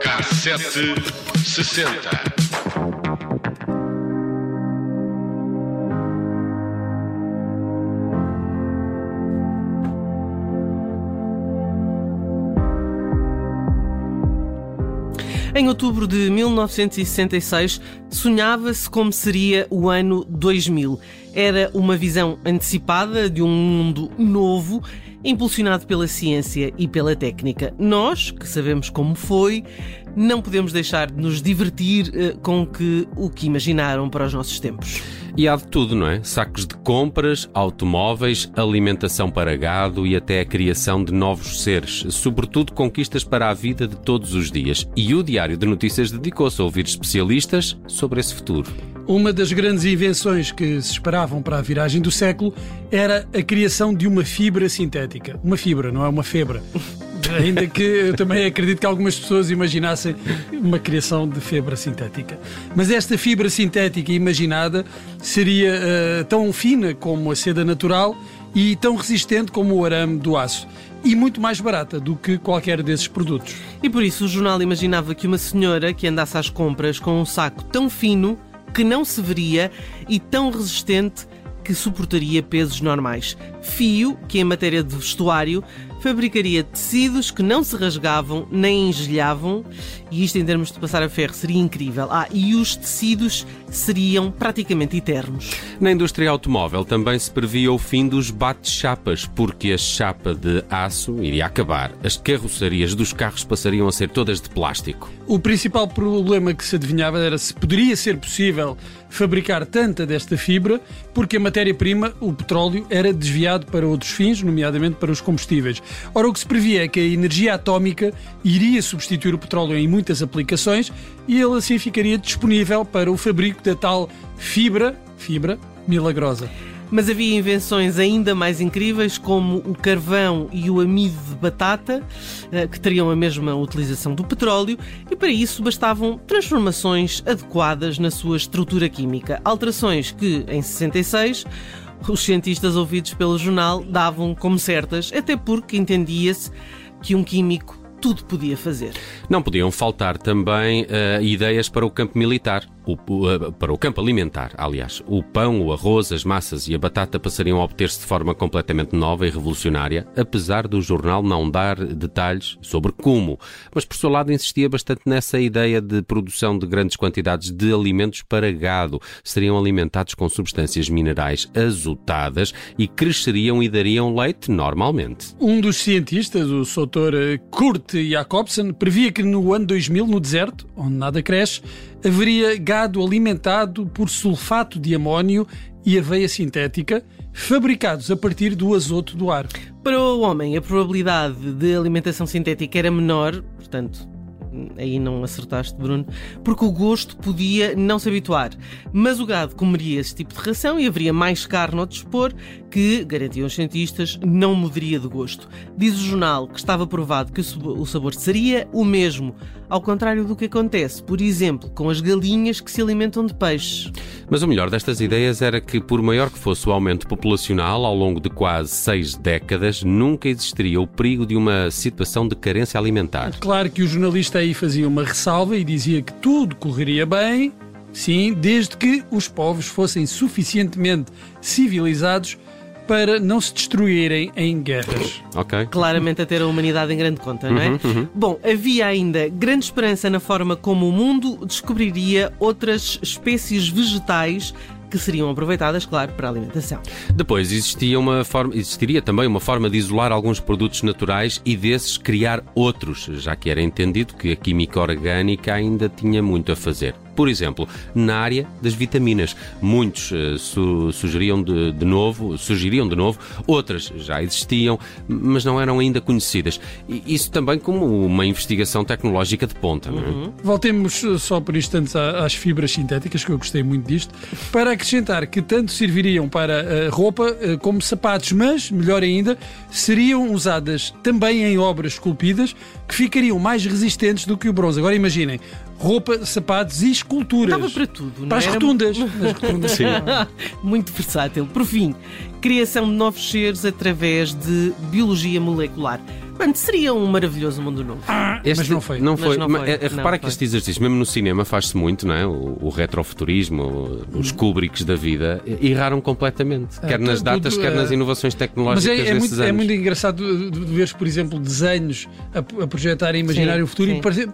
Cassete sessenta. Em outubro de 1966, sonhava-se como seria o ano 2000. Era uma visão antecipada de um mundo novo, impulsionado pela ciência e pela técnica. Nós, que sabemos como foi, não podemos deixar de nos divertir uh, com que, o que imaginaram para os nossos tempos. E há de tudo, não é? Sacos de compras, automóveis, alimentação para gado e até a criação de novos seres, sobretudo conquistas para a vida de todos os dias. E o Diário de Notícias dedicou-se a ouvir especialistas sobre esse futuro. Uma das grandes invenções que se esperavam para a viragem do século era a criação de uma fibra sintética. Uma fibra, não é uma febra. Ainda que eu também acredito que algumas pessoas imaginassem uma criação de fibra sintética. Mas esta fibra sintética imaginada seria uh, tão fina como a seda natural e tão resistente como o arame do aço e muito mais barata do que qualquer desses produtos. E por isso o jornal imaginava que uma senhora que andasse às compras com um saco tão fino que não se veria e tão resistente que suportaria pesos normais. Fio, que em matéria de vestuário fabricaria tecidos que não se rasgavam nem engelhavam, e isto em termos de passar a ferro seria incrível. Ah, e os tecidos seriam praticamente eternos. Na indústria automóvel também se previa o fim dos bate-chapas, porque a chapa de aço iria acabar. As carrocerias dos carros passariam a ser todas de plástico. O principal problema que se adivinhava era se poderia ser possível fabricar tanta desta fibra, porque a matéria-prima, o petróleo, era desviado para outros fins, nomeadamente para os combustíveis. Ora, o que se previa é que a energia atómica iria substituir o petróleo em muitas aplicações e ele assim ficaria disponível para o fabrico da tal fibra, fibra milagrosa. Mas havia invenções ainda mais incríveis, como o carvão e o amido de batata, eh, que teriam a mesma utilização do petróleo, e para isso bastavam transformações adequadas na sua estrutura química. Alterações que, em 66, os cientistas ouvidos pelo jornal davam como certas, até porque entendia-se que um químico tudo podia fazer. Não podiam faltar também uh, ideias para o campo militar o, para o campo alimentar, aliás. O pão, o arroz, as massas e a batata passariam a obter-se de forma completamente nova e revolucionária, apesar do jornal não dar detalhes sobre como. Mas, por seu lado, insistia bastante nessa ideia de produção de grandes quantidades de alimentos para gado. Seriam alimentados com substâncias minerais azotadas e cresceriam e dariam leite normalmente. Um dos cientistas, o Sr. Kurt Jacobsen, previa que no ano 2000, no deserto, onde nada cresce, haveria gado alimentado por sulfato de amónio e aveia sintética, fabricados a partir do azoto do ar. Para o homem, a probabilidade de alimentação sintética era menor, portanto, aí não acertaste, Bruno, porque o gosto podia não se habituar. Mas o gado comeria esse tipo de ração e haveria mais carne ao dispor que, garantiam os cientistas, não mudaria de gosto. Diz o jornal que estava provado que o sabor seria o mesmo, ao contrário do que acontece, por exemplo, com as galinhas que se alimentam de peixes. Mas o melhor destas ideias era que, por maior que fosse o aumento populacional ao longo de quase seis décadas, nunca existiria o perigo de uma situação de carência alimentar. Claro que o jornalista aí fazia uma ressalva e dizia que tudo correria bem, sim, desde que os povos fossem suficientemente civilizados para não se destruírem em guerras. Ok. Claramente a ter a humanidade em grande conta, não é? Uhum, uhum. Bom, havia ainda grande esperança na forma como o mundo descobriria outras espécies vegetais que seriam aproveitadas, claro, para a alimentação. Depois existia uma forma, existiria também uma forma de isolar alguns produtos naturais e desses criar outros, já que era entendido que a química orgânica ainda tinha muito a fazer. Por exemplo, na área das vitaminas, muitos uh, su sugeriam de, de, novo, sugeriam de novo, outras já existiam, mas não eram ainda conhecidas. Isso também como uma investigação tecnológica de ponta. É? Uhum. Voltemos eh, só por instantes às fibras sintéticas, que eu gostei muito disto, para acrescentar que tanto serviriam para uh, roupa como sapatos, mas, melhor ainda, seriam usadas também em obras esculpidas que ficariam mais resistentes do que o bronze. Agora imaginem, roupa, sapatos e esculturas. Estava para tudo, não Para as era? rotundas. As rotundas. Sim. Muito versátil. Por fim, criação de novos seres através de biologia molecular. Mano, seria um maravilhoso mundo novo. Ah, Este mas não foi. Não Mas foi. não Mas, foi. é, é, Não repara que foi. este exercício, mesmo no cinema, faz-se muito, não é? O, o retrofuturismo, os Kubricks da vida, erraram completamente. Quer nas tudo, datas, quer eh, nas inovações Mas tecnológicas é, é desses muito, é anos. muito engraçado de- de ver, por exemplo, desenhos a, a projetar e imaginar Sim, o futuro sim. e pare-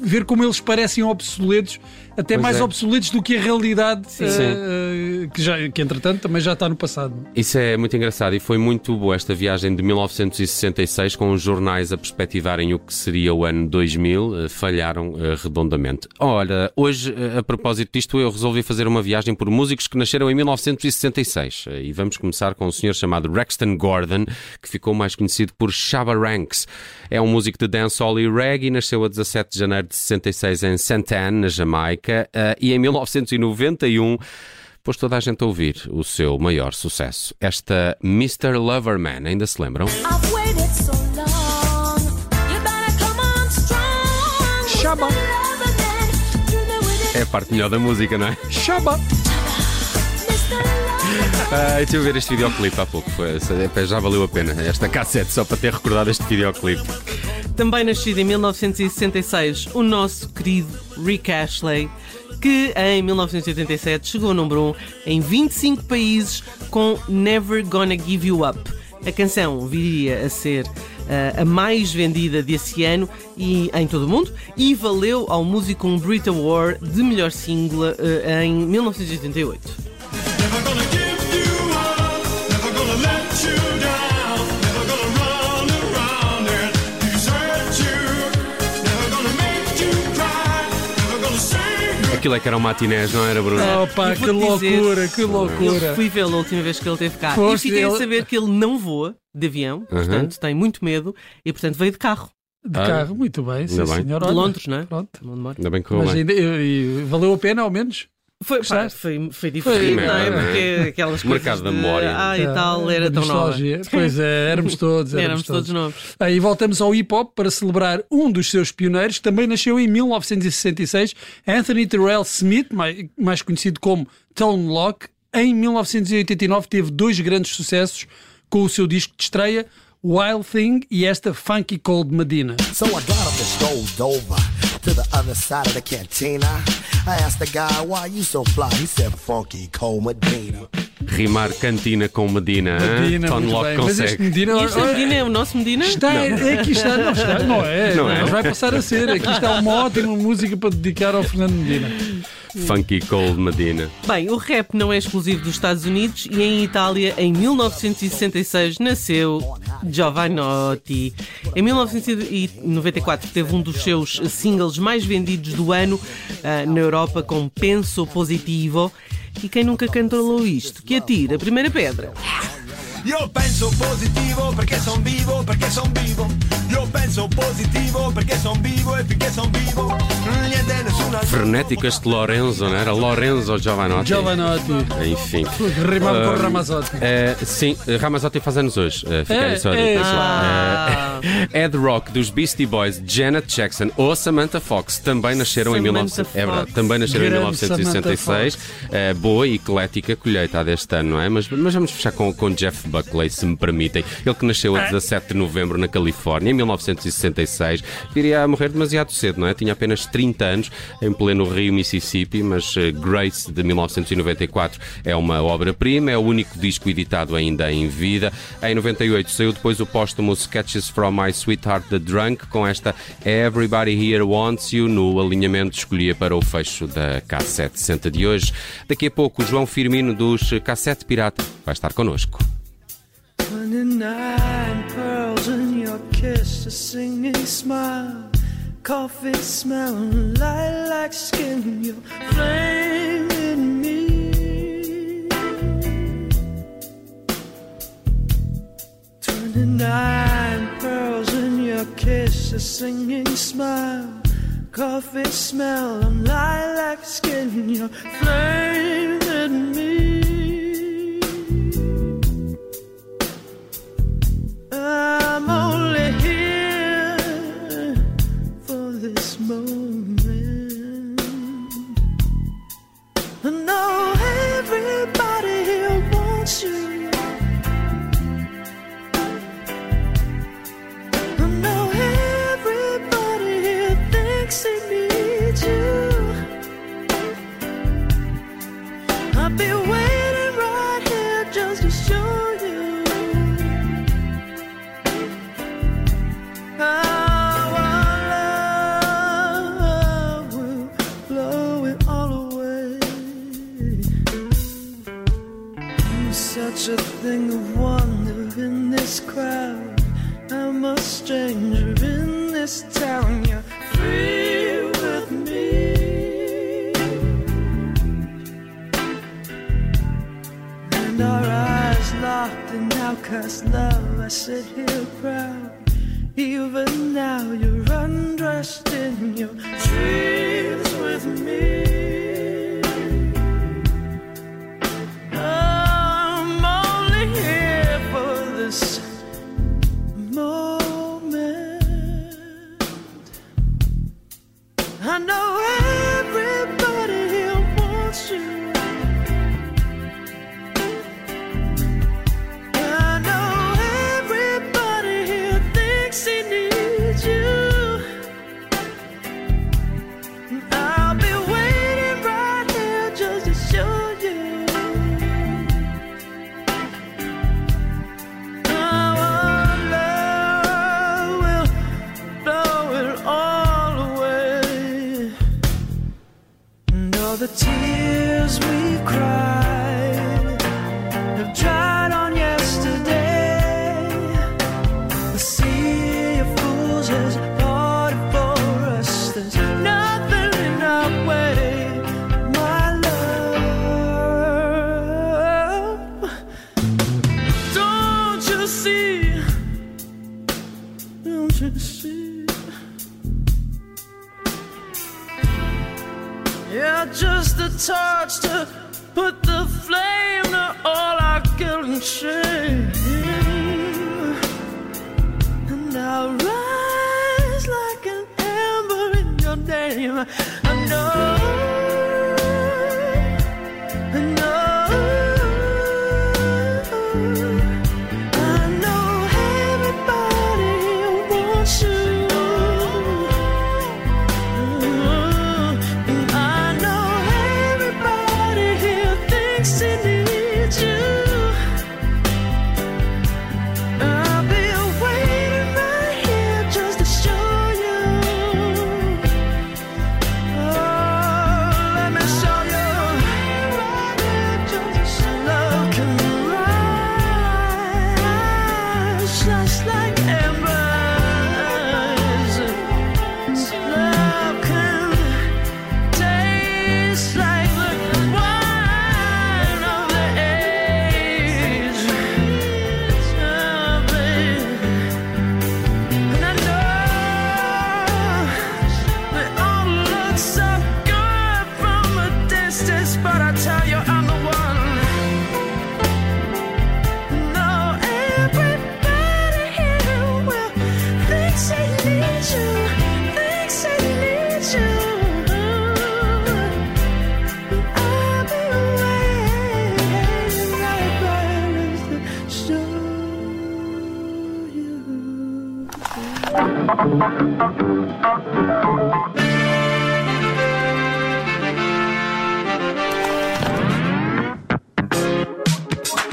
ver como eles parecem obsoletos, até Pois mais é. obsoletos do que a realidade, eh, que, já, que entretanto também já está no passado. Isso é muito engraçado e foi muito boa esta viagem de 1966 com os jornais a perspectivarem o que seria o ano 2000, eh, falharam eh, redondamente. Ora, hoje, a propósito disto, eu resolvi fazer uma viagem por músicos que nasceram em 1966 Eh, e vamos começar com um senhor chamado Rexton Gordon, que ficou mais conhecido por Shabba Ranks. É um músico de dancehall e reggae, nasceu a 17 de janeiro de 66 em Santana, na Jamaica, eh, e em 1991 pôs toda a gente a ouvir o seu maior sucesso. Esta Mr. Loverman, ainda se lembram? So it, É a parte melhor da música, não é? Chaba! Mr. Loverman. Ah, estive a ver este videoclipe há pouco, foi, já valeu a pena esta cassete só para ter recordado este videoclipe. Também nascido em 1966, o nosso querido Rick Ashley, que em 1987 chegou ao número 1 em 25 países com Never Gonna Give You Up. A canção viria a ser ah, a mais vendida desse ano e, em todo o mundo e valeu ao músico um Brit Award de melhor single ah, em 1988. Aquilo é que eram matinés, não era, Bruno? Opa, que vou-te dizer- loucura, que loucura! Eu fui vê-lo a última vez que ele esteve cá Foste, e fiquei a ele- saber que ele não voa de avião, portanto tem muito medo e portanto veio de carro. De Ah, carro, muito bem, sim, bem. senhor. De Londres, não é? Pronto. Ainda bem que Mas ainda, e- e valeu a pena, ao menos? Foi, pá, foi, foi divertido, Foi, não é? não é? Porque aquelas coisas. Mercado da de, memória. Ah, e Ah, tal, era tão nova. Pois é, éramos todos. Éramos, Éramos todos novos. Ah, e voltamos ao hip hop para celebrar um dos seus pioneiros, que também nasceu em 1966, Anthony Terrell Smith, mai- mais conhecido como Tone Lock. Em 1989 teve dois grandes sucessos com o seu disco de estreia, Wild Thing e esta Funky Cold Medina. So I got up and to the other side of the cantina. I asked the guy, why you so fly? He said, funky cold Medina. Rimar cantina com Medina. Medina, Tony muito Lock bem. Mas este consegue. Medina, este olha, Medina é o nosso Medina? Está, é, aqui está, não, está, não é, Não é? mas vai passar a ser. Aqui está uma ótima música para dedicar ao Fernando Medina. Funky Cold Medina. Bem, o rap não é exclusivo dos Estados Unidos e em Itália, em 1966, nasceu Giovanotti. Em 1994 teve um dos seus singles mais vendidos do ano ah, na Europa com Penso Positivo. E quem nunca cantou isto? Que atira a primeira pedra. Io penso positivo son vivo, son vivo. Io penso positivo perché son vivo e son vivo. Niente Lorenzo, não era? Lorenzo Giovanotti. Giovanotti, Enfim. rimado com Ah, Ramazotti. Eh, sim, Ramazotti faz anos hoje. Eh, fica É, aí só a é, dizer. Ah. Eh, Ed Rock dos Beastie Boys, Janet Jackson ou Samantha Fox também nasceram em Samantha 1900 é verdade, também nasceram em Grande 1966. Eh, boa e eclética colheita deste ano, não é? Mas, mas vamos fechar com, com Jeff Buckley, se me permitem. Ele que nasceu a 17 de novembro na Califórnia, em 1966. Viria a morrer demasiado cedo, não é? Tinha apenas 30 anos, em pleno Rio, Mississippi, mas eh, Grace, de 1994, é uma obra-prima, é o único disco editado ainda em vida. Em 98 saiu depois o póstumo Sketches from My Sweetheart the Drunk, com esta Everybody Here Wants You, no alinhamento escolhia para o fecho da K760 de hoje. Daqui a pouco, João Firmino dos K7 Pirata vai estar connosco. 29 pearls in your kiss, a singing smile, coffee smelling lilac skin, your flame in me. 29 pearls in your kiss, a singing smile, coffee smelling lilac skin, your flame this crowd. I'm a stranger in this town. You're free with me. And our eyes locked in outcast love. I sit here proud. Even now, you're undressed in your dreams with me. this I know.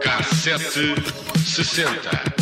Cassete sessenta.